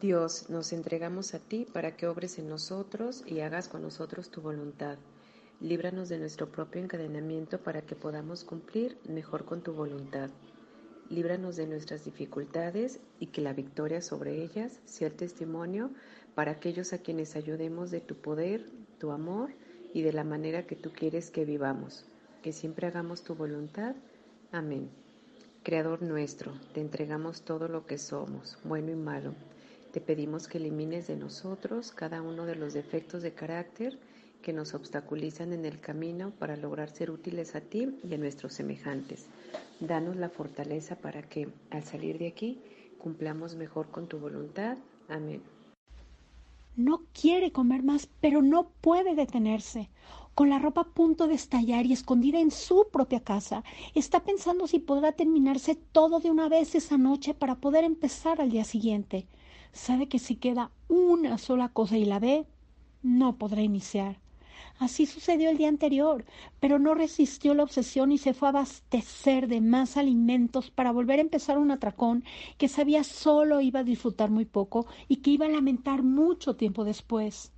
Dios, nos entregamos a ti para que obres en nosotros y hagas con nosotros tu voluntad. Líbranos de nuestro propio encadenamiento para que podamos cumplir mejor con tu voluntad. Líbranos de nuestras dificultades y que la victoria sobre ellas sea el testimonio para aquellos a quienes ayudemos de tu poder, tu amor y de la manera que tú quieres que vivamos. Que siempre hagamos tu voluntad. Amén. Creador nuestro, te entregamos todo lo que somos, bueno y malo. Te pedimos que elimines de nosotros cada uno de los defectos de carácter que nos obstaculizan en el camino para lograr ser útiles a ti y a nuestros semejantes. Danos la fortaleza para que, al salir de aquí, cumplamos mejor con tu voluntad. Amén. No quiere comer más, pero no puede detenerse. Con la ropa a punto de estallar y escondida en su propia casa, está pensando si podrá terminarse todo de una vez esa noche para poder empezar al día siguiente. Sabe que si queda una sola cosa y la ve, no podrá iniciar. Así sucedió el día anterior, pero no resistió la obsesión y se fue a abastecer de más alimentos para volver a empezar un atracón que sabía solo iba a disfrutar muy poco y que iba a lamentar mucho tiempo después.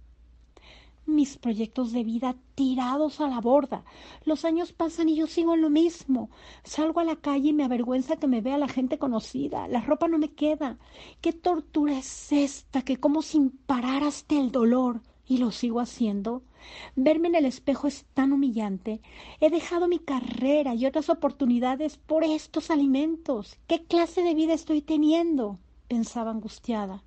Mis proyectos de vida tirados a la borda. Los años pasan y yo sigo en lo mismo. Salgo a la calle y me avergüenza que me vea la gente conocida. La ropa no me queda. ¿Qué tortura es esta que como sin parar hasta el dolor? y lo sigo haciendo. Verme en el espejo es tan humillante. He dejado mi carrera y otras oportunidades por estos alimentos. ¿Qué clase de vida estoy teniendo? pensaba angustiada,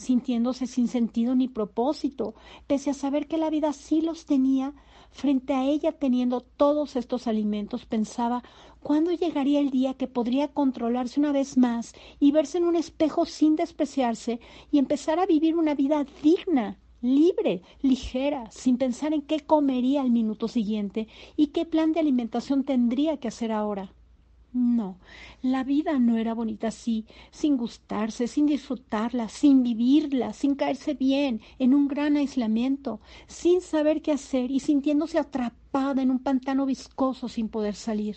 sintiéndose sin sentido ni propósito, pese a saber que la vida sí los tenía. Frente a ella teniendo todos estos alimentos, pensaba cuándo llegaría el día que podría controlarse una vez más y verse en un espejo sin despreciarse y empezar a vivir una vida digna libre, ligera, sin pensar en qué comería al minuto siguiente y qué plan de alimentación tendría que hacer ahora. No, la vida no era bonita así, sin gustarse, sin disfrutarla, sin vivirla, sin caerse bien, en un gran aislamiento, sin saber qué hacer y sintiéndose atrapada en un pantano viscoso sin poder salir.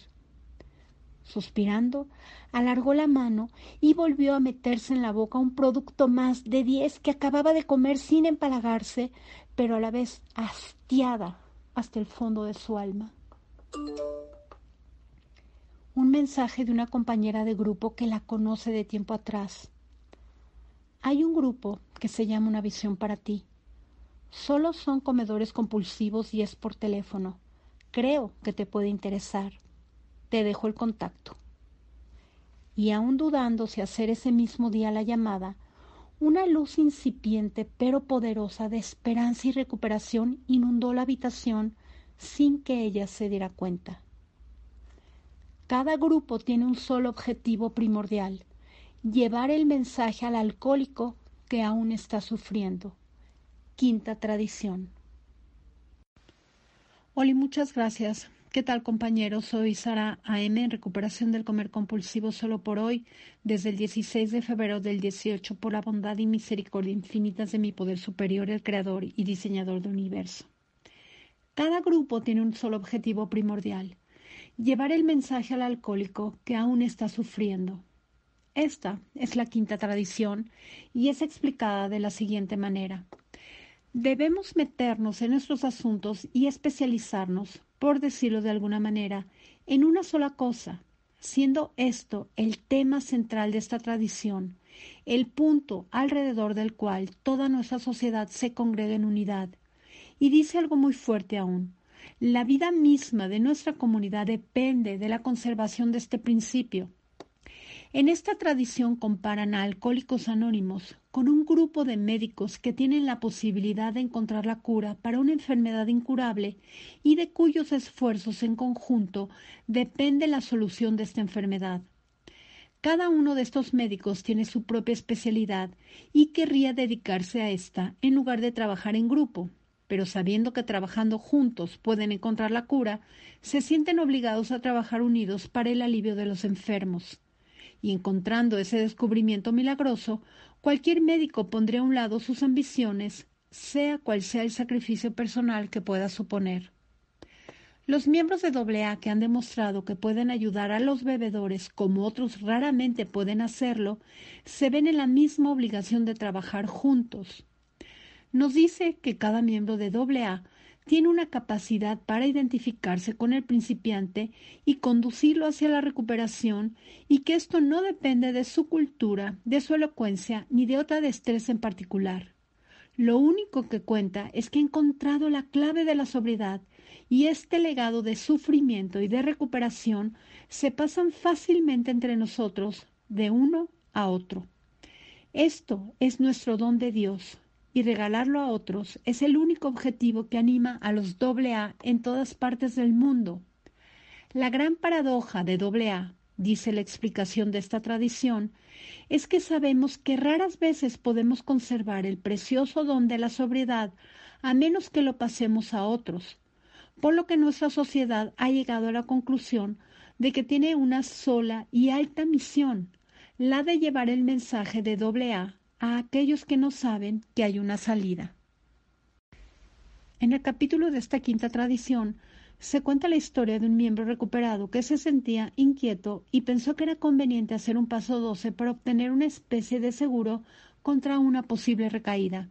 Suspirando, alargó la mano y volvió a meterse en la boca un producto más de diez que acababa de comer sin empalagarse, pero a la vez hastiada hasta el fondo de su alma. Un mensaje de una compañera de grupo que la conoce de tiempo atrás. Hay un grupo que se llama Una Visión para ti. Solo son comedores compulsivos y es por teléfono. Creo que te puede interesar te dejo el contacto. Y aún dudando si hacer ese mismo día la llamada, una luz incipiente pero poderosa de esperanza y recuperación inundó la habitación sin que ella se diera cuenta. Cada grupo tiene un solo objetivo primordial, llevar el mensaje al alcohólico que aún está sufriendo. Quinta tradición. Oli, muchas gracias. ¿Qué tal compañeros? Soy Sara AM en recuperación del comer compulsivo solo por hoy, desde el 16 de febrero del 18, por la bondad y misericordia infinitas de mi poder superior, el creador y diseñador del universo. Cada grupo tiene un solo objetivo primordial, llevar el mensaje al alcohólico que aún está sufriendo. Esta es la quinta tradición y es explicada de la siguiente manera. Debemos meternos en nuestros asuntos y especializarnos por decirlo de alguna manera, en una sola cosa, siendo esto el tema central de esta tradición, el punto alrededor del cual toda nuestra sociedad se congrega en unidad. Y dice algo muy fuerte aún. La vida misma de nuestra comunidad depende de la conservación de este principio. En esta tradición comparan a Alcohólicos Anónimos con un grupo de médicos que tienen la posibilidad de encontrar la cura para una enfermedad incurable y de cuyos esfuerzos en conjunto depende la solución de esta enfermedad. Cada uno de estos médicos tiene su propia especialidad y querría dedicarse a esta en lugar de trabajar en grupo, pero sabiendo que trabajando juntos pueden encontrar la cura, se sienten obligados a trabajar unidos para el alivio de los enfermos y encontrando ese descubrimiento milagroso, cualquier médico pondría a un lado sus ambiciones, sea cual sea el sacrificio personal que pueda suponer. Los miembros de AA que han demostrado que pueden ayudar a los bebedores como otros raramente pueden hacerlo, se ven en la misma obligación de trabajar juntos. Nos dice que cada miembro de AA tiene una capacidad para identificarse con el principiante y conducirlo hacia la recuperación y que esto no depende de su cultura, de su elocuencia ni de otra destreza en particular. Lo único que cuenta es que ha encontrado la clave de la sobriedad y este legado de sufrimiento y de recuperación se pasan fácilmente entre nosotros de uno a otro. Esto es nuestro don de Dios y regalarlo a otros es el único objetivo que anima a los AA en todas partes del mundo. La gran paradoja de AA, dice la explicación de esta tradición, es que sabemos que raras veces podemos conservar el precioso don de la sobriedad a menos que lo pasemos a otros, por lo que nuestra sociedad ha llegado a la conclusión de que tiene una sola y alta misión, la de llevar el mensaje de doble A a aquellos que no saben que hay una salida. En el capítulo de esta quinta tradición se cuenta la historia de un miembro recuperado que se sentía inquieto y pensó que era conveniente hacer un paso doce para obtener una especie de seguro contra una posible recaída.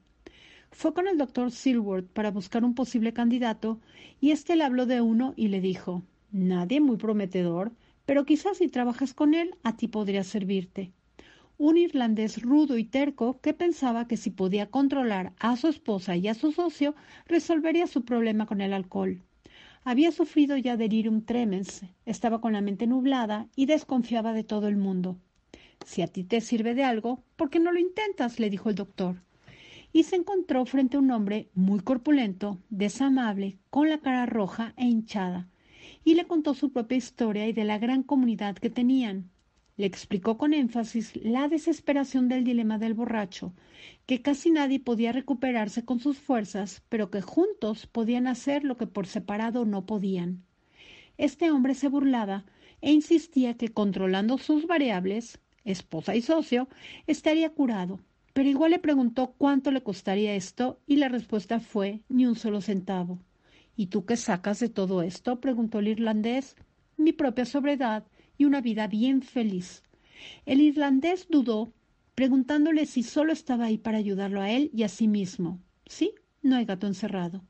Fue con el doctor Silworth para buscar un posible candidato y éste le habló de uno y le dijo Nadie muy prometedor, pero quizás si trabajas con él a ti podría servirte. Un irlandés rudo y terco que pensaba que si podía controlar a su esposa y a su socio, resolvería su problema con el alcohol. Había sufrido ya delirium tremens, estaba con la mente nublada y desconfiaba de todo el mundo. Si a ti te sirve de algo, ¿por qué no lo intentas? le dijo el doctor y se encontró frente a un hombre muy corpulento, desamable, con la cara roja e hinchada, y le contó su propia historia y de la gran comunidad que tenían. Le explicó con énfasis la desesperación del dilema del borracho, que casi nadie podía recuperarse con sus fuerzas, pero que juntos podían hacer lo que por separado no podían. Este hombre se burlaba e insistía que controlando sus variables, esposa y socio, estaría curado, pero igual le preguntó cuánto le costaría esto y la respuesta fue ni un solo centavo. ¿Y tú qué sacas de todo esto? preguntó el irlandés. Mi propia sobriedad y una vida bien feliz. El irlandés dudó, preguntándole si solo estaba ahí para ayudarlo a él y a sí mismo. Sí, no hay gato encerrado.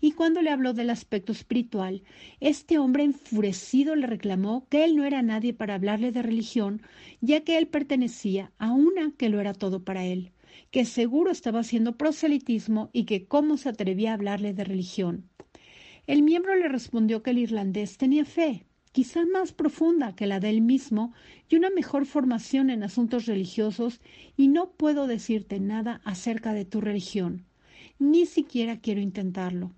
Y cuando le habló del aspecto espiritual, este hombre enfurecido le reclamó que él no era nadie para hablarle de religión, ya que él pertenecía a una que lo era todo para él, que seguro estaba haciendo proselitismo y que cómo se atrevía a hablarle de religión. El miembro le respondió que el irlandés tenía fe, quizá más profunda que la de él mismo, y una mejor formación en asuntos religiosos, y no puedo decirte nada acerca de tu religión. Ni siquiera quiero intentarlo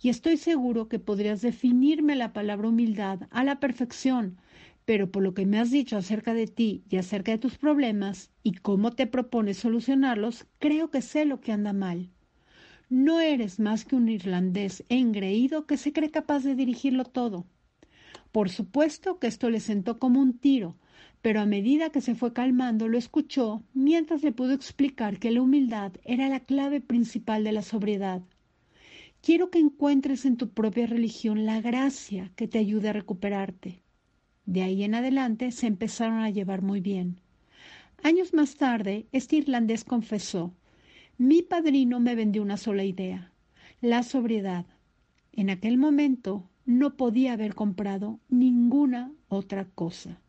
y estoy seguro que podrías definirme la palabra humildad a la perfección, pero por lo que me has dicho acerca de ti y acerca de tus problemas y cómo te propones solucionarlos, creo que sé lo que anda mal. No eres más que un irlandés engreído que se cree capaz de dirigirlo todo. Por supuesto que esto le sentó como un tiro, pero a medida que se fue calmando lo escuchó mientras le pudo explicar que la humildad era la clave principal de la sobriedad. Quiero que encuentres en tu propia religión la gracia que te ayude a recuperarte. De ahí en adelante se empezaron a llevar muy bien. Años más tarde, este irlandés confesó, mi padrino me vendió una sola idea, la sobriedad. En aquel momento no podía haber comprado ninguna otra cosa.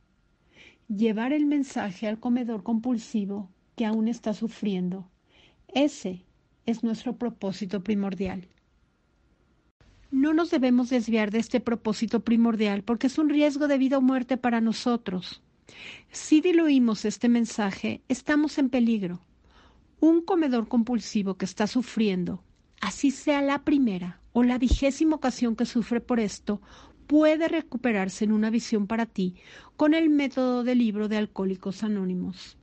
Llevar el mensaje al comedor compulsivo que aún está sufriendo. Ese es nuestro propósito primordial. No nos debemos desviar de este propósito primordial porque es un riesgo de vida o muerte para nosotros. Si diluimos este mensaje, estamos en peligro. Un comedor compulsivo que está sufriendo, así sea la primera o la vigésima ocasión que sufre por esto, puede recuperarse en una visión para ti con el método del libro de Alcohólicos Anónimos.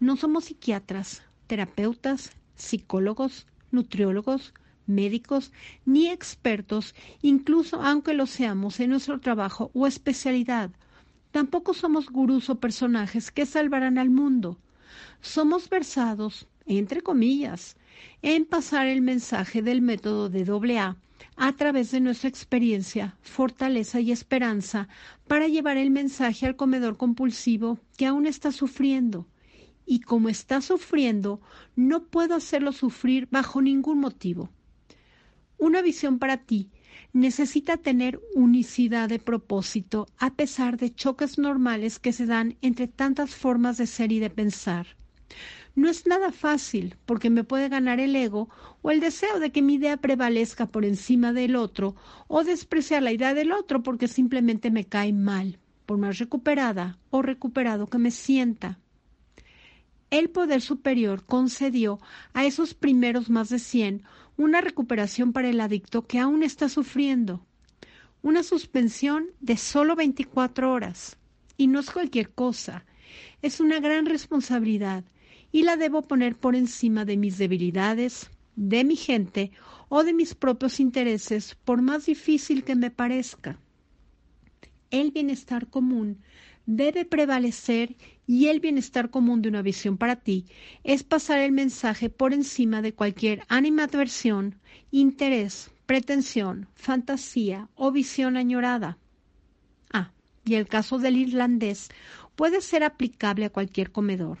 No somos psiquiatras, terapeutas, psicólogos, nutriólogos, médicos ni expertos, incluso aunque lo seamos en nuestro trabajo o especialidad. Tampoco somos gurús o personajes que salvarán al mundo. Somos versados entre comillas, en pasar el mensaje del método de AA a través de nuestra experiencia, fortaleza y esperanza para llevar el mensaje al comedor compulsivo que aún está sufriendo. Y como está sufriendo, no puedo hacerlo sufrir bajo ningún motivo. Una visión para ti necesita tener unicidad de propósito a pesar de choques normales que se dan entre tantas formas de ser y de pensar. No es nada fácil porque me puede ganar el ego o el deseo de que mi idea prevalezca por encima del otro o despreciar la idea del otro porque simplemente me cae mal, por más recuperada o recuperado que me sienta. El poder superior concedió a esos primeros más de cien una recuperación para el adicto que aún está sufriendo. Una suspensión de solo 24 horas. Y no es cualquier cosa. Es una gran responsabilidad y la debo poner por encima de mis debilidades, de mi gente o de mis propios intereses, por más difícil que me parezca. El bienestar común debe prevalecer y el bienestar común de una visión para ti es pasar el mensaje por encima de cualquier animadversión, interés, pretensión, fantasía o visión añorada. Ah, y el caso del irlandés puede ser aplicable a cualquier comedor,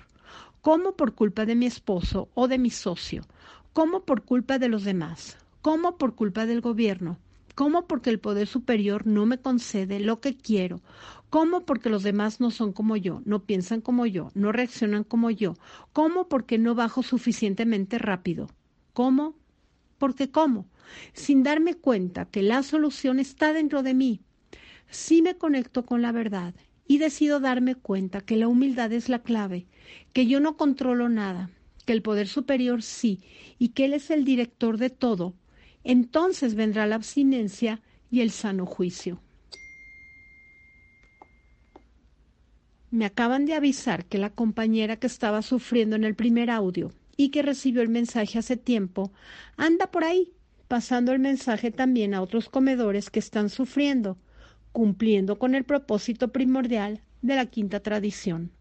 como por culpa de mi esposo o de mi socio, como por culpa de los demás, como por culpa del gobierno, como porque el poder superior no me concede lo que quiero, como porque los demás no son como yo, no piensan como yo, no reaccionan como yo, como porque no bajo suficientemente rápido, ¿cómo? Porque cómo, sin darme cuenta que la solución está dentro de mí. Si me conecto con la verdad y decido darme cuenta que la humildad es la clave, que yo no controlo nada, que el poder superior sí, y que Él es el director de todo, entonces vendrá la abstinencia y el sano juicio. Me acaban de avisar que la compañera que estaba sufriendo en el primer audio y que recibió el mensaje hace tiempo anda por ahí, pasando el mensaje también a otros comedores que están sufriendo, cumpliendo con el propósito primordial de la quinta tradición.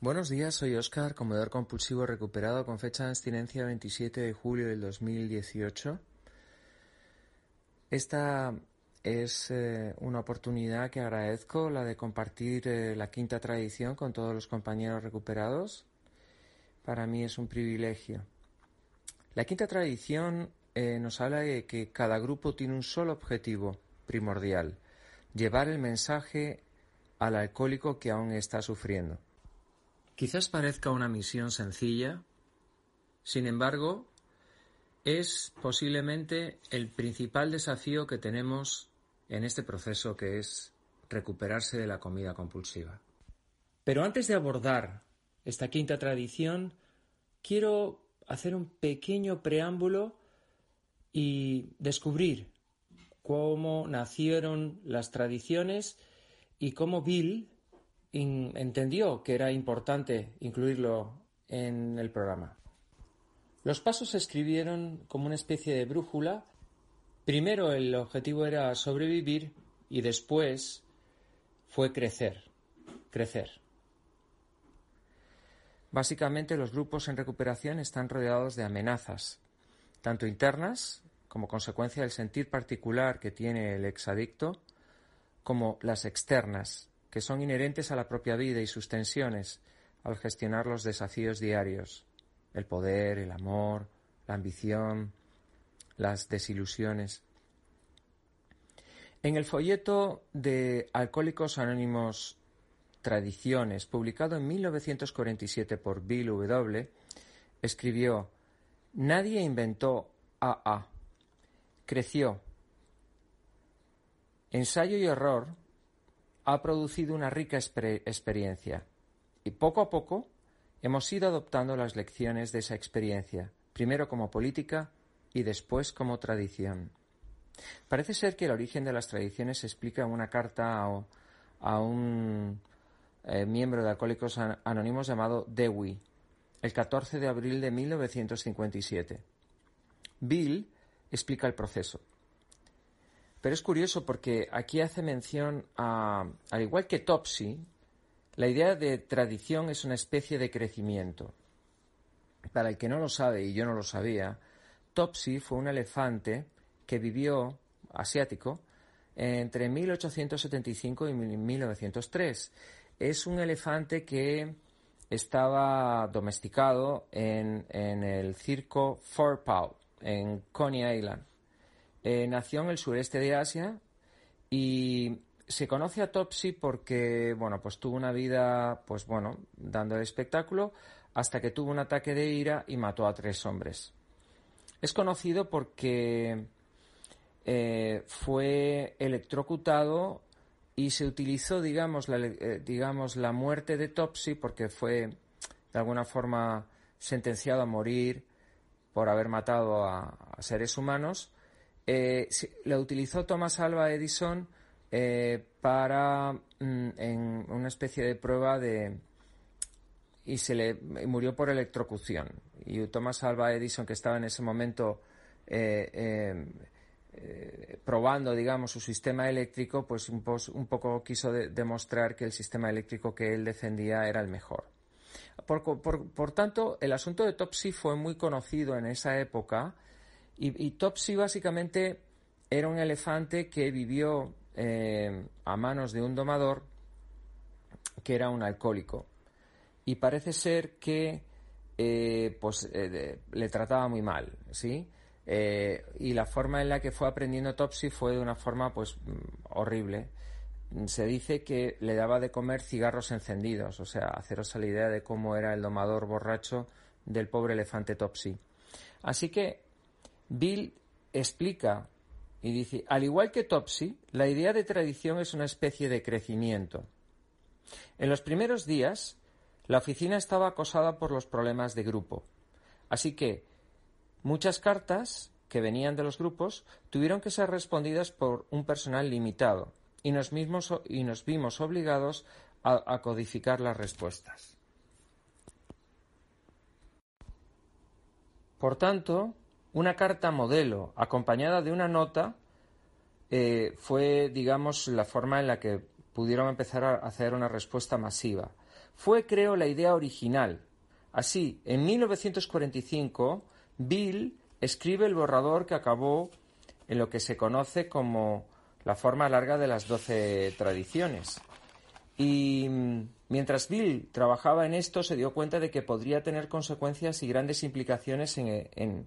Buenos días, soy Oscar, comedor compulsivo recuperado con fecha de abstinencia 27 de julio del 2018. Esta es eh, una oportunidad que agradezco, la de compartir eh, la quinta tradición con todos los compañeros recuperados. Para mí es un privilegio. La quinta tradición eh, nos habla de que cada grupo tiene un solo objetivo primordial, llevar el mensaje al alcohólico que aún está sufriendo. Quizás parezca una misión sencilla, sin embargo, es posiblemente el principal desafío que tenemos en este proceso que es recuperarse de la comida compulsiva. Pero antes de abordar esta quinta tradición, quiero hacer un pequeño preámbulo y descubrir cómo nacieron las tradiciones y cómo Bill entendió que era importante incluirlo en el programa. Los pasos se escribieron como una especie de brújula. Primero el objetivo era sobrevivir y después fue crecer, crecer. Básicamente los grupos en recuperación están rodeados de amenazas, tanto internas, como consecuencia del sentir particular que tiene el exadicto, como las externas, que son inherentes a la propia vida y sus tensiones al gestionar los desafíos diarios, el poder, el amor, la ambición, las desilusiones. En el folleto de Alcohólicos Anónimos Tradiciones, publicado en 1947 por Bill W., escribió Nadie inventó AA. Creció. Ensayo y error ha producido una rica experiencia y poco a poco hemos ido adoptando las lecciones de esa experiencia, primero como política y después como tradición. Parece ser que el origen de las tradiciones se explica en una carta a, un eh, miembro de Alcohólicos Anónimos llamado Dewey, el 14 de abril de 1957. Bill explica el proceso. Pero es curioso porque aquí hace mención a, al igual que Topsy, La idea de tradición es una especie de crecimiento. Para el que no lo sabe, y yo no lo sabía, Topsy fue un elefante que vivió, asiático, entre 1875 y 1903. Es un elefante que estaba domesticado en, el circo Paw, en Coney Island. Eh, nació en el sureste de Asia y se conoce a Topsy porque, bueno, pues tuvo una vida, pues bueno, dando el espectáculo hasta que tuvo un ataque de ira y mató a tres hombres. Es conocido porque eh, fue electrocutado y se utilizó, digamos la, eh, digamos, la muerte de Topsy porque fue de alguna forma sentenciado a morir por haber matado a, seres humanos. Eh, la utilizó Thomas Alva Edison eh, para mm, en una especie de prueba de y se le murió por electrocución y Thomas Alva Edison que estaba en ese momento eh, eh, probando digamos su sistema eléctrico pues un, poco quiso demostrar que el sistema eléctrico que él defendía era el mejor por, tanto el asunto de Topsy fue muy conocido en esa época y, y Topsy básicamente era un elefante que vivió eh, a manos de un domador que era un alcohólico. Y parece ser que eh, pues, le trataba muy mal, ¿sí? Y la forma en la que fue aprendiendo Topsy fue de una forma pues mm, horrible. Se dice que le daba de comer cigarros encendidos, o sea, haceros la idea de cómo era el domador borracho del pobre elefante Topsy. Así que Bill explica y dice, al igual que Topsy, la idea de tradición es una especie de crecimiento. En los primeros días, la oficina estaba acosada por los problemas de grupo. Así que muchas cartas que venían de los grupos tuvieron que ser respondidas por un personal limitado y nos, mismos, y nos vimos obligados a codificar las respuestas. Por tanto, una carta modelo acompañada de una nota eh, fue, digamos, la forma en la que pudieron empezar a hacer una respuesta masiva. Fue, creo, la idea original. Así, en 1945, Bill escribe el borrador que acabó en lo que se conoce como la forma larga de las doce tradiciones. Y mm, mientras Bill trabajaba en esto, se dio cuenta de que podría tener consecuencias y grandes implicaciones en,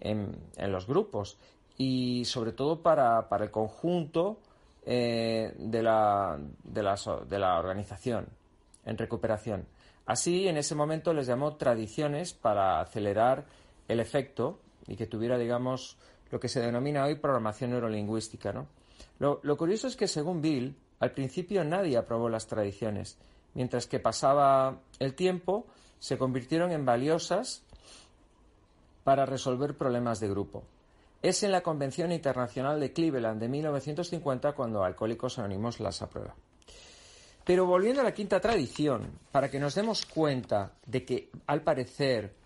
en, los grupos y sobre todo para, el conjunto eh, de, la, de, la, de la organización en recuperación. Así, en ese momento les llamó tradiciones para acelerar el efecto y que tuviera, digamos, lo que se denomina hoy programación neurolingüística. ¿no? Lo, lo, curioso es que, según Bill, al principio nadie aprobó las tradiciones, mientras que pasaba el tiempo, se convirtieron en valiosas para resolver problemas de grupo. Es en la Convención Internacional de Cleveland de 1950 cuando Alcohólicos Anónimos las aprueba. Pero volviendo a la quinta tradición, para que nos demos cuenta de que, al parecer,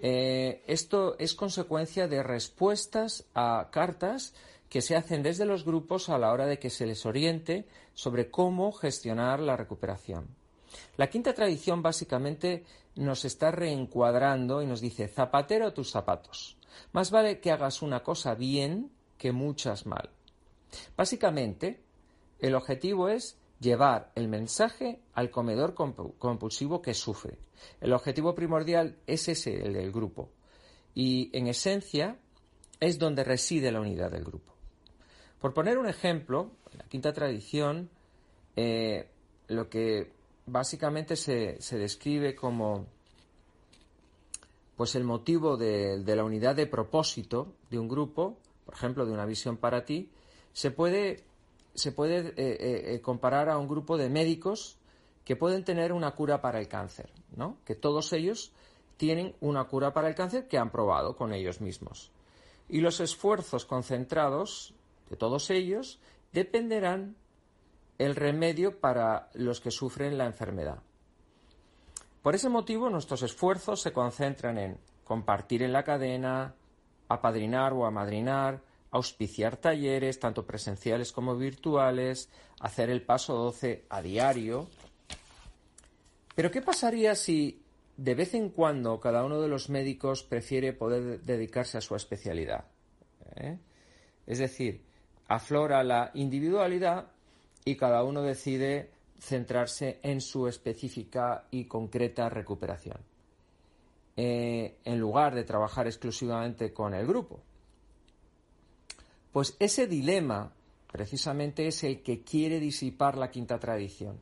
eh, esto es consecuencia de respuestas a cartas que se hacen desde los grupos a la hora de que se les oriente sobre cómo gestionar la recuperación. La quinta tradición básicamente nos está reencuadrando y nos dice zapatero tus zapatos. Más vale que hagas una cosa bien que muchas mal. Básicamente, el objetivo es llevar el mensaje al comedor compulsivo que sufre. El objetivo primordial es ese, el del grupo. Y en esencia es donde reside la unidad del grupo. Por poner un ejemplo, en la quinta tradición, eh, lo que básicamente se, describe como pues el motivo de, la unidad de propósito de un grupo, por ejemplo, de una visión para ti, se puede, se puede eh, eh, eh, comparar a un grupo de médicos que pueden tener una cura para el cáncer, ¿no? Que todos ellos tienen una cura para el cáncer que han probado con ellos mismos. Y los esfuerzos concentrados de todos ellos dependerán el remedio para los que sufren la enfermedad. Por ese motivo, nuestros esfuerzos se concentran en compartir en la cadena, apadrinar o amadrinar, auspiciar talleres, tanto presenciales como virtuales, hacer el paso 12 a diario, Pero ¿qué pasaría si de vez en cuando cada uno de los médicos prefiere poder dedicarse a su especialidad? ¿Eh? Es decir, aflora la individualidad y cada uno decide centrarse en su específica y concreta recuperación, eh, en lugar de trabajar exclusivamente con el grupo. Pues ese dilema precisamente es el que quiere disipar la quinta tradición,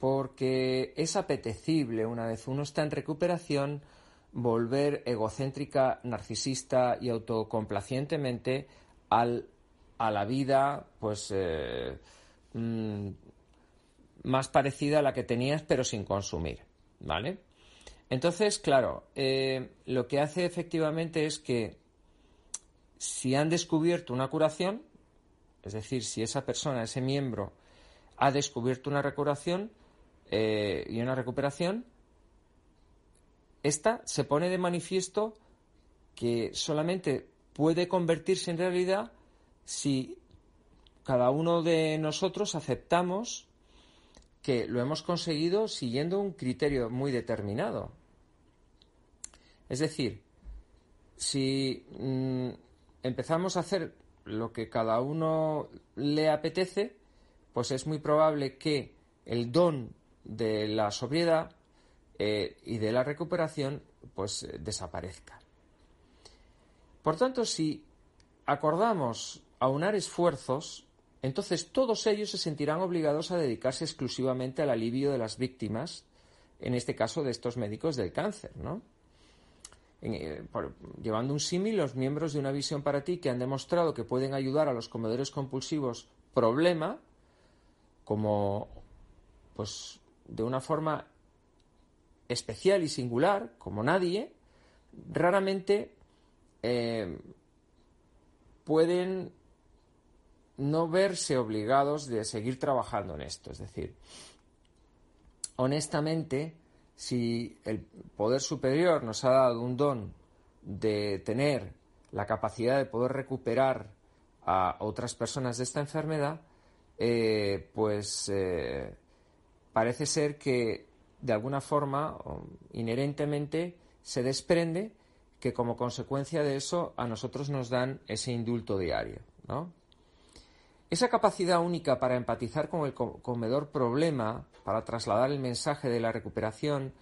porque es apetecible, una vez uno está en recuperación, volver egocéntrica, narcisista y autocomplacientemente al, a la vida, pues, eh, mm, más parecida a la que tenías, pero sin consumir, ¿vale? Entonces, claro, eh, lo que hace efectivamente es que si han descubierto una curación, es decir, si esa persona, ese miembro, ha descubierto una recuperación eh, y una recuperación, esta se pone de manifiesto que solamente puede convertirse en realidad si cada uno de nosotros aceptamos que lo hemos conseguido siguiendo un criterio muy determinado. Es decir, si mm, empezamos a hacer lo que cada uno le apetece, pues es muy probable que el don de la sobriedad eh, y de la recuperación pues eh, desaparezca. Por tanto, si acordamos aunar esfuerzos, entonces todos ellos se sentirán obligados a dedicarse exclusivamente al alivio de las víctimas, en este caso de estos médicos del cáncer, ¿no? Eh, llevando un símil, los miembros de una visión para ti que han demostrado que pueden ayudar a los comedores compulsivos problema, como pues de una forma especial y singular, como nadie, raramente eh, pueden no verse obligados de seguir trabajando en esto. Es decir, honestamente, si el poder superior nos ha dado un don de tener la capacidad de poder recuperar a otras personas de esta enfermedad, eh, pues eh, parece ser que de alguna forma, inherentemente, se desprende que como consecuencia de eso a nosotros nos dan ese indulto diario, ¿no? Esa capacidad única para empatizar con el comedor problema, para trasladar el mensaje de la recuperación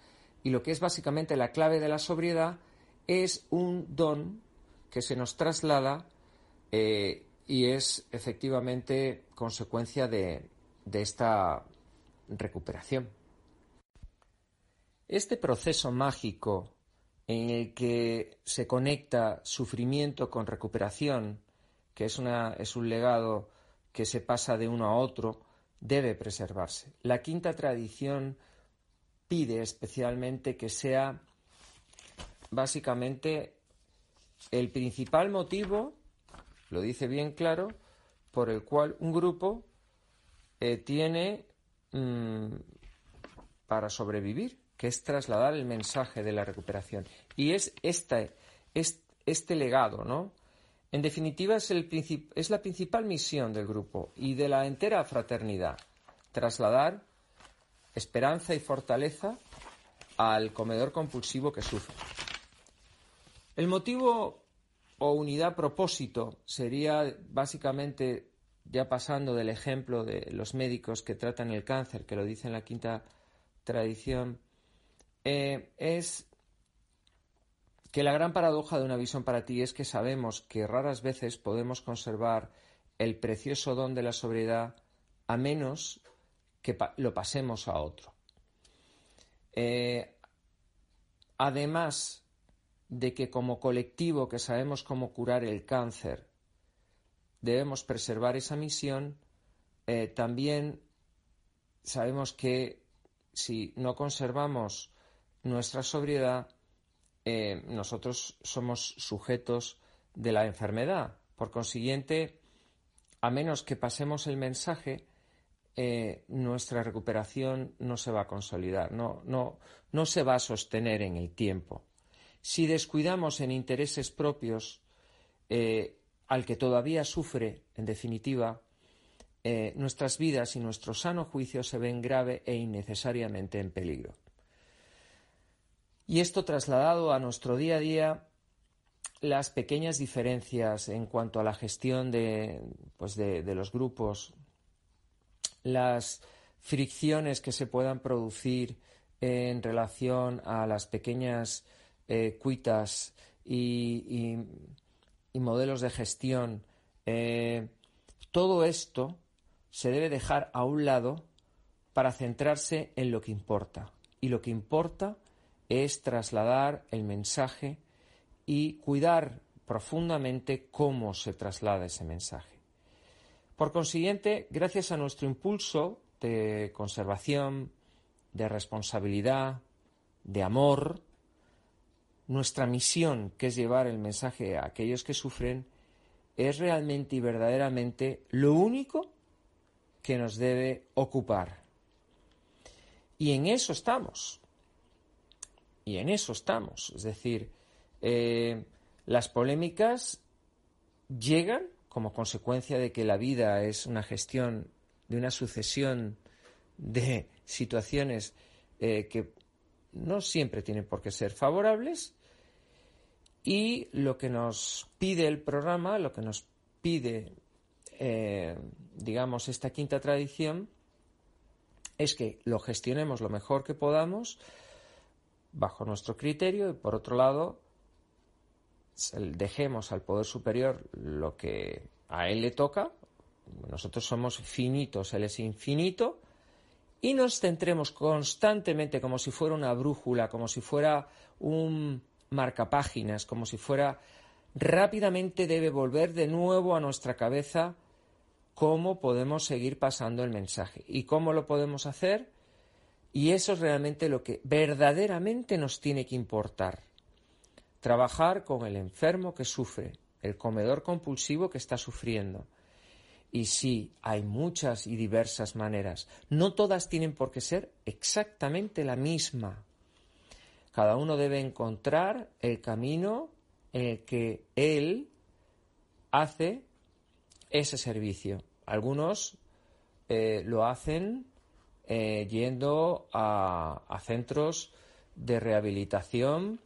y lo que es básicamente la clave de la sobriedad, es un don que se nos traslada eh, y es efectivamente consecuencia de, de esta recuperación. Este proceso mágico en el que se conecta sufrimiento con recuperación, que es, una, es un legado que se pasa de uno a otro debe preservarse. La quinta tradición pide especialmente que sea básicamente el principal motivo, lo dice bien claro, por el cual un grupo eh, tiene mm, para sobrevivir, que es trasladar el mensaje de la recuperación. Y es este, este legado, ¿no? En definitiva, es, la principal misión del grupo y de la entera fraternidad, trasladar esperanza y fortaleza al comedor compulsivo que sufre. El motivo o unidad propósito sería básicamente, ya pasando del ejemplo de los médicos que tratan el cáncer, que lo dice en la quinta tradición, eh, es que la gran paradoja de una visión para ti es que sabemos que raras veces podemos conservar el precioso don de la sobriedad a menos que lo pasemos a otro. Eh, además de que como colectivo que sabemos cómo curar el cáncer, debemos preservar esa misión, eh, también sabemos que si no conservamos nuestra sobriedad, eh, nosotros somos sujetos de la enfermedad. Por consiguiente, a menos que pasemos el mensaje, eh, nuestra recuperación no se va a consolidar, no, no, no se va a sostener en el tiempo. Si descuidamos en intereses propios eh, al que todavía sufre, en definitiva, nuestras vidas y nuestro sano juicio se ven grave e innecesariamente en peligro. Y esto trasladado a nuestro día a día, las pequeñas diferencias en cuanto a la gestión de, pues los grupos, las fricciones que se puedan producir en relación a las pequeñas eh, cuitas y, modelos de gestión, eh, todo esto se debe dejar a un lado para centrarse en lo que importa. Y lo que importa es trasladar el mensaje y cuidar profundamente cómo se traslada ese mensaje. Por consiguiente, gracias a nuestro impulso de conservación, de responsabilidad, de amor, nuestra misión, que es llevar el mensaje a aquellos que sufren, es realmente y verdaderamente lo único que nos debe ocupar. Y en eso estamos. Y en eso estamos. Es decir, eh, las polémicas llegan como consecuencia de que la vida es una gestión de una sucesión de situaciones eh, que no siempre tienen por qué ser favorables y lo que nos pide el programa, lo que nos pide, eh, digamos, esta quinta tradición, es que lo gestionemos lo mejor que podamos bajo nuestro criterio y, por otro lado, dejemos al Poder Superior lo que a él le toca. Nosotros somos finitos, él es infinito. Y nos centremos constantemente como si fuera una brújula, como si fuera un marcapáginas, como si fuera rápidamente debe volver de nuevo a nuestra cabeza cómo podemos seguir pasando el mensaje y cómo lo podemos hacer. Y eso es realmente lo que verdaderamente nos tiene que importar. Trabajar con el enfermo que sufre, el comedor compulsivo que está sufriendo. Y sí, hay muchas y diversas maneras. No todas tienen por qué ser exactamente la misma. Cada uno debe encontrar el camino en el que él hace ese servicio. Algunos eh, lo hacen eh, yendo a, centros de rehabilitación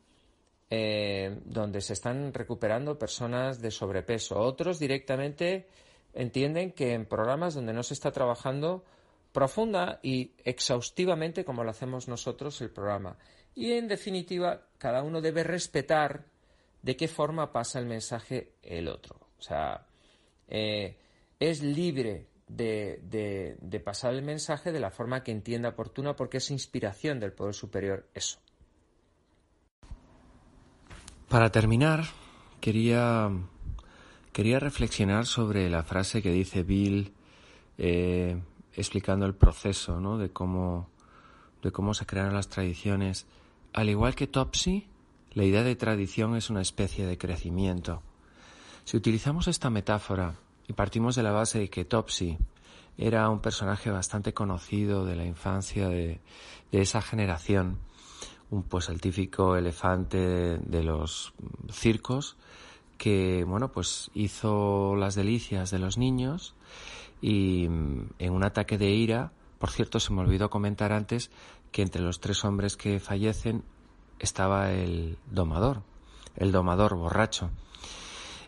eh, donde se están recuperando personas de sobrepeso. Otros directamente entienden que en programas donde no se está trabajando profunda y exhaustivamente como lo hacemos nosotros el programa. Y en definitiva, cada uno debe respetar de qué forma pasa el mensaje el otro. O sea, eh, es libre de, de, pasar el mensaje de la forma que entienda oportuna porque es inspiración del Poder Superior eso. Para terminar, quería, quería reflexionar sobre la frase que dice Bill eh, explicando el proceso ¿no? de, cómo, de cómo se crearon las tradiciones. Al igual que Topsy, la idea de tradición es una especie de crecimiento. Si utilizamos esta metáfora y partimos de la base de que Topsy era un personaje bastante conocido de la infancia de, esa generación, un pues el típico elefante de, los circos que bueno pues hizo las delicias de los niños y en un ataque de ira por cierto se me olvidó comentar antes que entre los tres hombres que fallecen estaba el domador, el domador borracho.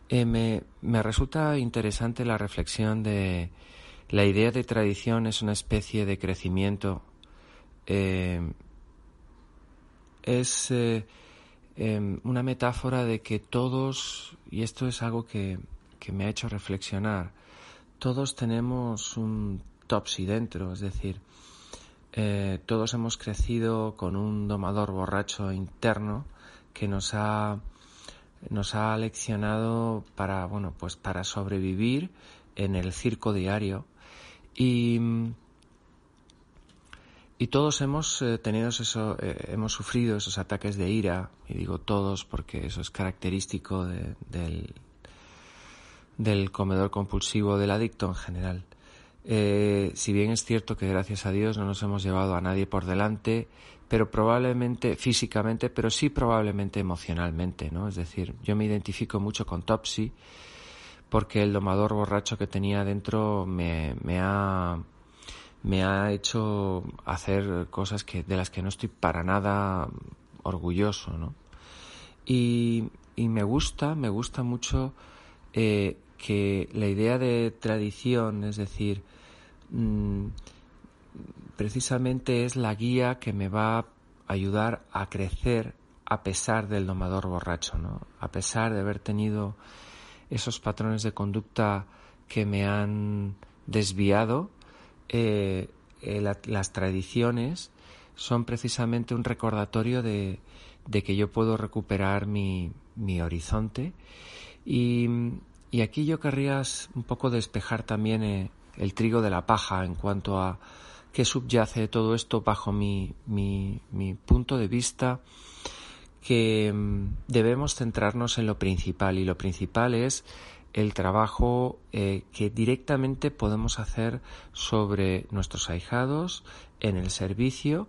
Eh, me, resulta interesante la reflexión de la idea de tradición es una especie de crecimiento. Eh, es eh, em, una metáfora de que todos, y esto es algo que, que me ha hecho reflexionar, todos tenemos un topsy dentro, es decir, eh, todos hemos crecido con un domador borracho interno que nos ha nos ha leccionado para bueno pues para sobrevivir en el circo diario. Y y todos hemos eh, tenido eso eh, hemos sufrido esos ataques de ira y digo todos porque eso es característico del del comedor compulsivo del adicto en general. Eh, si bien es cierto que gracias a Dios no nos hemos llevado a nadie por delante, pero probablemente físicamente, pero sí probablemente emocionalmente, ¿no? Es decir, yo me identifico mucho con Topsy porque el domador borracho que tenía dentro me, me ha me ha hecho hacer cosas que de las que no estoy para nada orgulloso, ¿no? Y, me gusta, me gusta mucho eh, que la idea de tradición, es decir, mm, precisamente es la guía que me va a ayudar a crecer a pesar del domador borracho, ¿no? A pesar de haber tenido esos patrones de conducta que me han desviado, eh, eh, las tradiciones son precisamente un recordatorio de, que yo puedo recuperar mi, horizonte y, aquí yo querría un poco despejar también eh, el trigo de la paja en cuanto a qué subyace todo esto bajo mi, mi, mi punto de vista que mm, debemos centrarnos en lo principal y lo principal es el trabajo eh, que directamente podemos hacer sobre nuestros ahijados en el servicio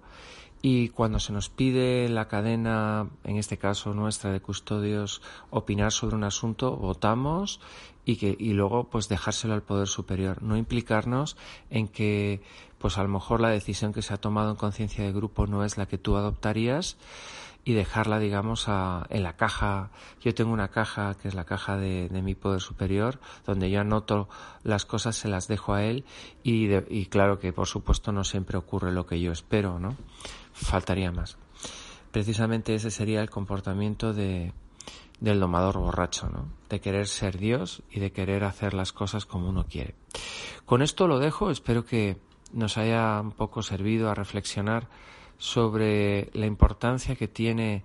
y cuando se nos pide la cadena, en este caso nuestra de custodios, opinar sobre un asunto, votamos y que y luego pues dejárselo al poder superior, no implicarnos en que pues a lo mejor la decisión que se ha tomado en conciencia de grupo no es la que tú adoptarías y dejarla, digamos, en la caja. Yo tengo una caja que es la caja de, mi poder superior, donde yo anoto las cosas, se las dejo a él y, y claro que por supuesto no siempre ocurre lo que yo espero, ¿no? Faltaría más. Precisamente ese sería el comportamiento de, del domador borracho, ¿no? De querer ser Dios y de querer hacer las cosas como uno quiere. Con esto lo dejo, espero que nos haya un poco servido a reflexionar sobre la importancia que tiene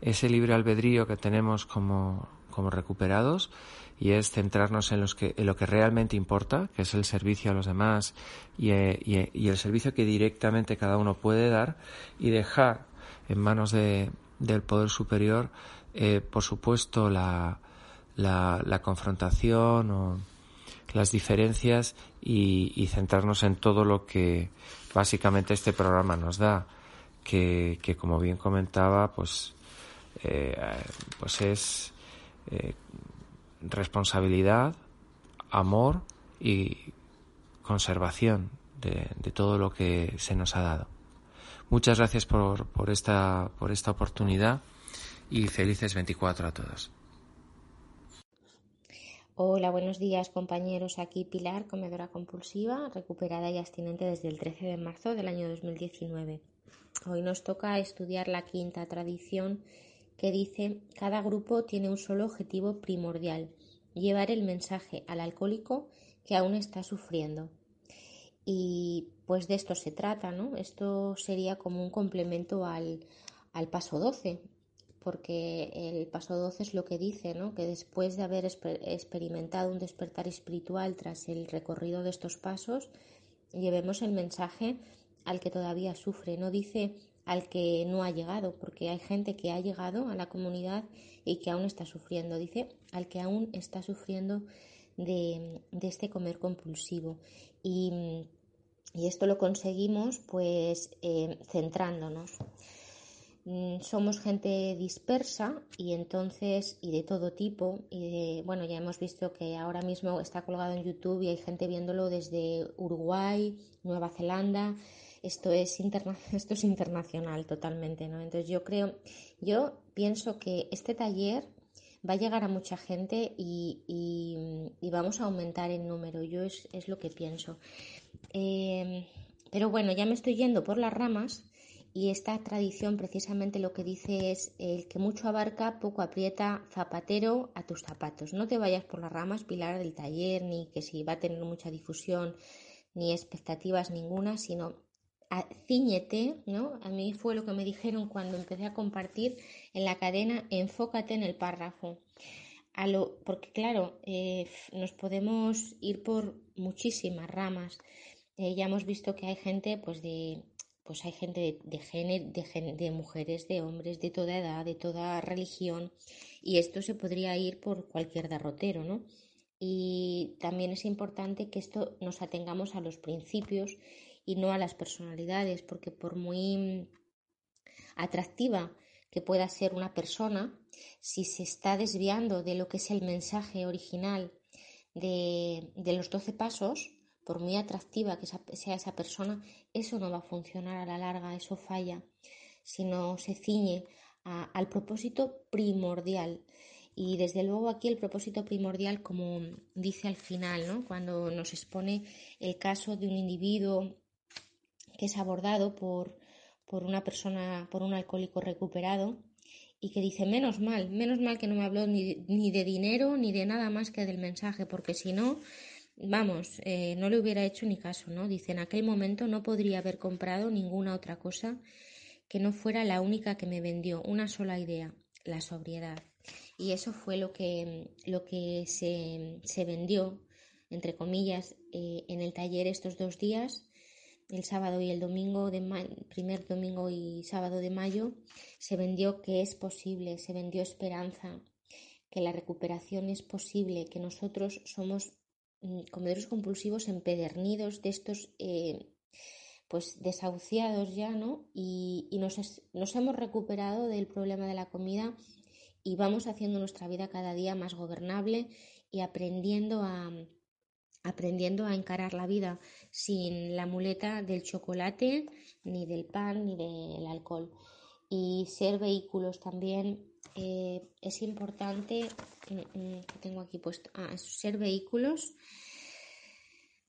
ese libre albedrío que tenemos como, como recuperados y es centrarnos en, los que, en lo que realmente importa, que es el servicio a los demás y, eh, y, el servicio que directamente cada uno puede dar y dejar en manos de, del poder superior, eh, por supuesto, la, la, la, confrontación o las diferencias y, centrarnos en todo lo que básicamente este programa nos da que, que como bien comentaba, pues, eh, pues es eh, responsabilidad, amor y conservación de, de, todo lo que se nos ha dado. Muchas gracias por, por, esta, por esta oportunidad y felices 24 a todos. Hola, buenos días compañeros. Aquí Pilar, comedora compulsiva, recuperada y abstinente desde el 13 de marzo del año 2019. Hoy nos toca estudiar la quinta tradición que dice cada grupo tiene un solo objetivo primordial, llevar el mensaje al alcohólico que aún está sufriendo. Y pues de esto se trata, ¿no? Esto sería como un complemento al, al paso 12, porque el paso 12 es lo que dice, ¿no? Que después de haber experimentado un despertar espiritual tras el recorrido de estos pasos, llevemos el mensaje al que todavía sufre, no dice al que no ha llegado, porque hay gente que ha llegado a la comunidad y que aún está sufriendo, dice al que aún está sufriendo de, este comer compulsivo. Y, esto lo conseguimos pues eh, centrándonos. Mm, somos gente dispersa y entonces y de todo tipo y bueno ya hemos visto que ahora mismo está colgado en YouTube y hay gente viéndolo desde Uruguay, Nueva Zelanda, esto es, esto es internacional totalmente, ¿no? Entonces yo creo, yo pienso que este taller va a llegar a mucha gente y, vamos a aumentar el número, yo es, lo que pienso. Em, pero bueno, ya me estoy yendo por las ramas y esta tradición precisamente lo que dice es el que mucho abarca, poco aprieta, zapatero a tus zapatos. No te vayas por las ramas, pilar del taller, ni que si va a tener mucha difusión, ni expectativas ninguna, sino ciñete, ¿no? A mí fue lo que me dijeron cuando empecé a compartir en la cadena, enfócate en el párrafo. A lo, porque claro, eh, nos podemos ir por muchísimas ramas. Eh, ya hemos visto que hay gente, pues de, pues hay gente de, de, género, de, de mujeres, de hombres, de toda edad, de toda religión, y esto se podría ir por cualquier derrotero, ¿no? Y también es importante que esto nos atengamos a los principios y no a las personalidades, porque por muy atractiva que pueda ser una persona, si se está desviando de lo que es el mensaje original de, los doce pasos, por muy atractiva que sea esa persona, eso no va a funcionar a la larga, eso falla. Si no se ciñe al propósito primordial. Y desde luego aquí el propósito primordial, como dice al final, ¿no? cuando nos expone el caso de un individuo que es abordado por, por una persona, por un alcohólico recuperado, y que dice, menos mal, menos mal que no me habló ni, ni de dinero ni de nada más que del mensaje, porque si no, vamos, eh, no le hubiera hecho ni caso, ¿no? Dice, en aquel momento no podría haber comprado ninguna otra cosa que no fuera la única que me vendió, una sola idea, la sobriedad. Y eso fue lo que, lo que se, se vendió, entre comillas, eh, en el taller estos dos días el sábado y el domingo de primer domingo y sábado de mayo se vendió que es posible, se vendió esperanza, que la recuperación es posible, que nosotros somos mm, comedores compulsivos empedernidos de estos eh, pues desahuciados ya, ¿no? Y, nos, nos hemos recuperado del problema de la comida y vamos haciendo nuestra vida cada día más gobernable y aprendiendo a, aprendiendo a encarar la vida sin la muleta del chocolate, ni del pan, ni del alcohol. Y ser vehículos también eh, es importante, mm, mm, tengo aquí puesto, ah, ser vehículos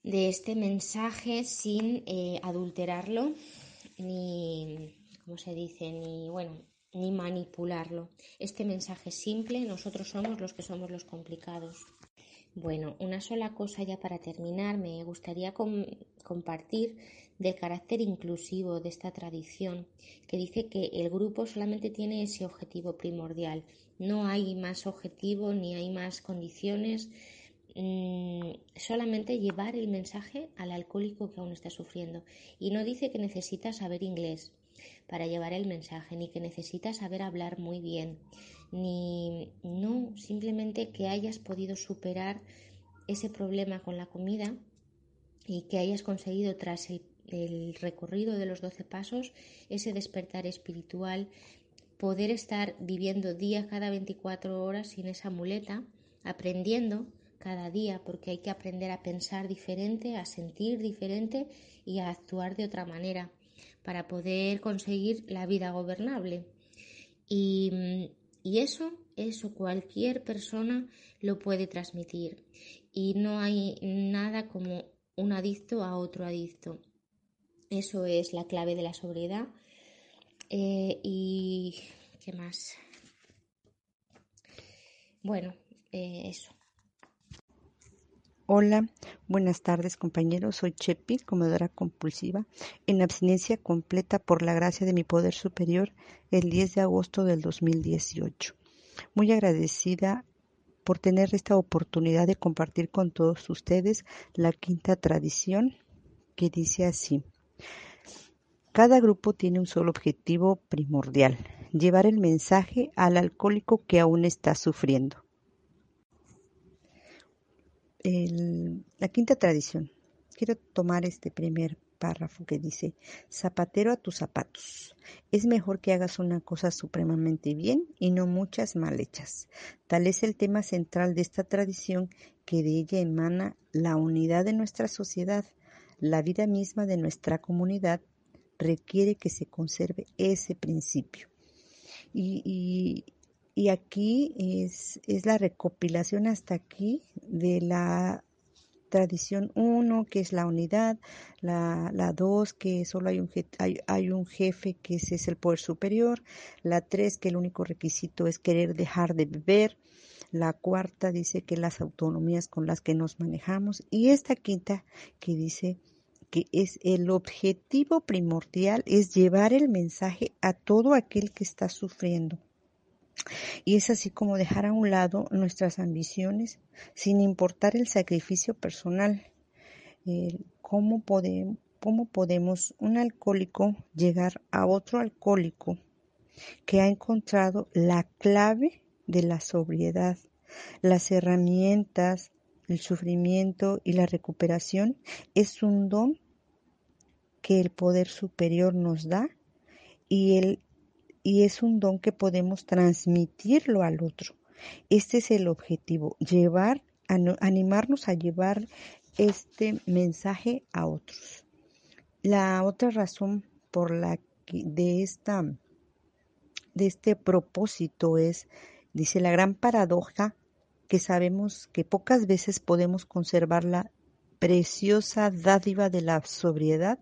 de este mensaje sin eh, adulterarlo, ni, ¿cómo se dice? Ni, bueno, ni manipularlo. Este mensaje simple, nosotros somos los que somos los complicados. Bueno, una sola cosa ya para terminar, me gustaría compartir del carácter inclusivo de esta tradición, que dice que el grupo solamente tiene ese objetivo primordial, no hay más objetivo ni hay más condiciones, mm, solamente llevar el mensaje al alcohólico que aún está sufriendo. Y no dice que necesita saber inglés para llevar el mensaje, ni que necesita saber hablar muy bien, ni no, simplemente que hayas podido superar ese problema con la comida y que hayas conseguido tras el, recorrido de los doce pasos ese despertar espiritual, poder estar viviendo día cada 24 horas sin esa muleta, aprendiendo cada día, porque hay que aprender a pensar diferente, a sentir diferente y a actuar de otra manera para poder conseguir la vida gobernable. Y y eso, eso cualquier persona lo puede transmitir. Y no hay nada como un adicto a otro adicto. Eso es la clave de la sobriedad. Eh, y qué más. Bueno, eh, eso. Hola, buenas tardes compañeros. Soy Chepi, comedora compulsiva, en abstinencia completa por la gracia de mi poder superior el 10 de agosto del 2018. Muy agradecida por tener esta oportunidad de compartir con todos ustedes la quinta tradición que dice así. Cada grupo tiene un solo objetivo primordial, llevar el mensaje al alcohólico que aún está sufriendo la quinta tradición. Quiero tomar este primer párrafo que dice, zapatero a tus zapatos. Es mejor que hagas una cosa supremamente bien y no muchas mal hechas. Tal es el tema central de esta tradición que de ella emana la unidad de nuestra sociedad. La vida misma de nuestra comunidad requiere que se conserve ese principio. y, y aquí es, es la recopilación hasta aquí de la tradición 1, que es la unidad, la 2, que solo hay un, hay, hay un jefe, que ese es el poder superior, la 3, que el único requisito es querer dejar de beber, la cuarta dice que las autonomías con las que nos manejamos, y esta quinta que dice que es el objetivo primordial, es llevar el mensaje a todo aquel que está sufriendo y es así como dejar a un lado nuestras ambiciones sin importar el sacrificio personal. ¿cómo, ¿Cómo podemos un alcohólico llegar a otro alcohólico que ha encontrado la clave de la sobriedad, las herramientas, el sufrimiento y la recuperación? Es un don que el poder superior nos da y el y es un don que podemos transmitirlo al otro. Este es el objetivo, llevar, animarnos a llevar este mensaje a otros. La otra razón por la que de esta de este propósito es, dice la gran paradoja, que sabemos que pocas veces podemos conservar la preciosa dádiva de la sobriedad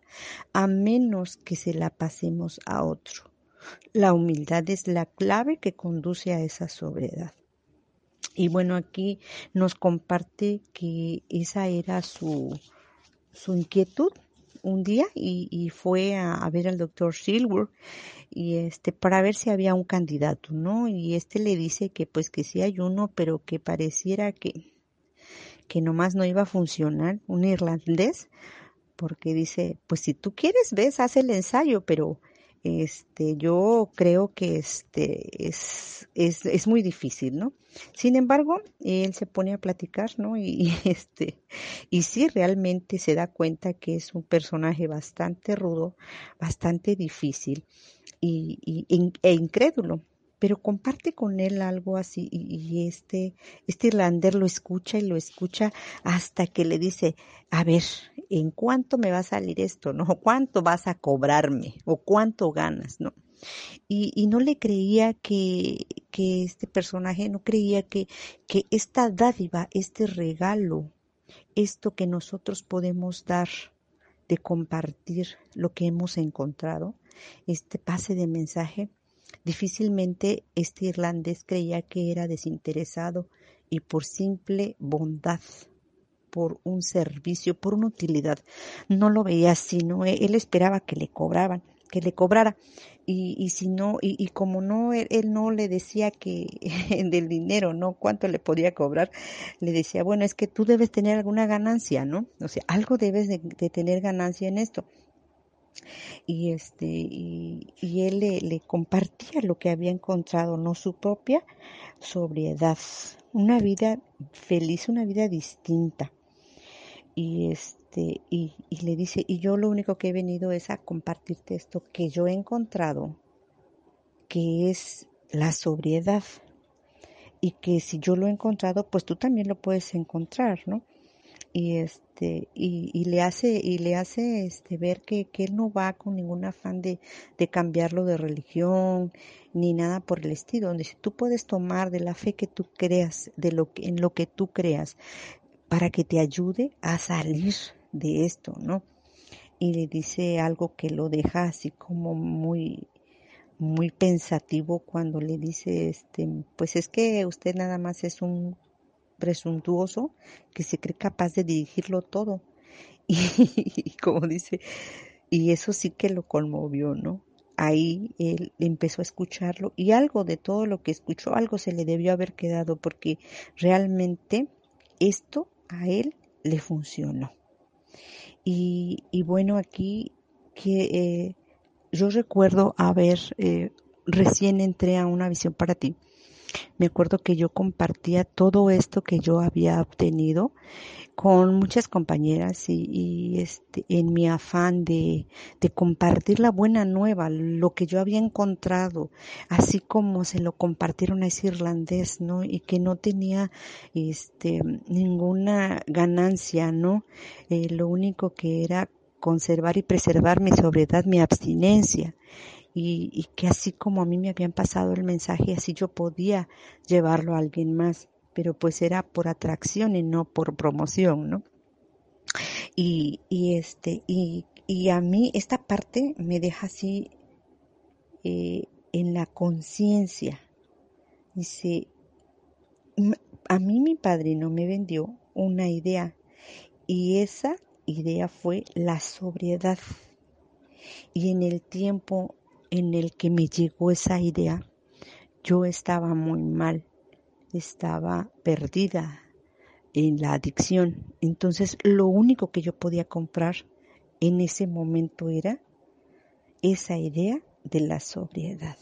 a menos que se la pasemos a otro. La humildad es la clave que conduce a esa sobriedad. Y bueno, aquí nos comparte que esa era su, su inquietud un día y, fue a, ver al doctor Silver y este para ver si había un candidato, ¿no? Y este le dice que pues que sí hay uno, pero que pareciera que que nomás no iba a funcionar, un irlandés, porque dice, pues si tú quieres, ves, haz el ensayo, pero este, yo creo que este es, es, es, muy difícil, ¿no? Sin embargo, él se pone a platicar, ¿no? Y, este, y sí realmente se da cuenta que es un personaje bastante rudo, bastante difícil y, e incrédulo pero comparte con él algo así y, este, este irlandés lo escucha y lo escucha hasta que le dice, a ver, ¿en cuánto me va a salir esto? ¿No? ¿Cuánto vas a cobrarme? ¿O cuánto ganas? ¿No? Y, y no le creía que, que este personaje, no creía que, que esta dádiva, este regalo, esto que nosotros podemos dar de compartir lo que hemos encontrado, este pase de mensaje, Difícilmente este irlandés creía que era desinteresado y por simple bondad, por un servicio, por una utilidad. No lo veía así, ¿no? E-, él esperaba que le cobraban, que le cobrara. Y, y si no, y, como no, él, no le decía que del dinero, ¿no? Cuánto le podía cobrar, le decía, bueno, es que tú debes tener alguna ganancia, ¿no? O sea, algo debes de tener ganancia en esto y este y, él le, compartía lo que había encontrado no su propia sobriedad una vida feliz una vida distinta. Y este y, y le dice y yo lo único que he venido es a compartirte esto que yo he encontrado que es la sobriedad. Y que si yo lo he encontrado pues tú también lo puedes encontrar no y este y, y, le hace y le hace este ver que, que él no va con ningún afán de, de, cambiarlo de religión ni nada por el estilo donde si tú puedes tomar de la fe que tú creas de lo que en lo que tú creas para que te ayude a salir de esto no y le dice algo que lo deja así como muy muy pensativo cuando le dice este pues es que usted nada más es un presuntuoso que se cree capaz de dirigirlo todo. Y, como dice, y eso sí que lo conmovió, ¿no? Ahí él empezó a escucharlo y algo de todo lo que escuchó, algo se le debió haber quedado porque realmente esto a él le funcionó. Y, bueno, aquí que eh, yo recuerdo haber, eh, recién entré a una visión para ti me acuerdo que yo compartía todo esto que yo había obtenido con muchas compañeras y, este, en mi afán de, de, compartir la buena nueva, lo que yo había encontrado, así como se lo compartieron a ese irlandés, ¿no? Y que no tenía este, ninguna ganancia, ¿no? Eh, lo único que era conservar y preservar mi sobriedad, mi abstinencia y, que así como a mí me habían pasado el mensaje, así yo podía llevarlo a alguien más, pero pues era por atracción y no por promoción, ¿no? Y, y este, y, y a mí esta parte me deja así eh, en la conciencia. Dice, a mí mi padrino me vendió una idea y esa idea fue la sobriedad. Y en el tiempo en el que me llegó esa idea, yo estaba muy mal, estaba perdida en la adicción. Entonces lo único que yo podía comprar en ese momento era esa idea de la sobriedad.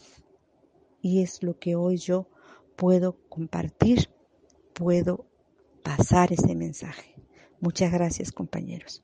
Y es lo que hoy yo puedo compartir, puedo pasar ese mensaje. Muchas gracias compañeros.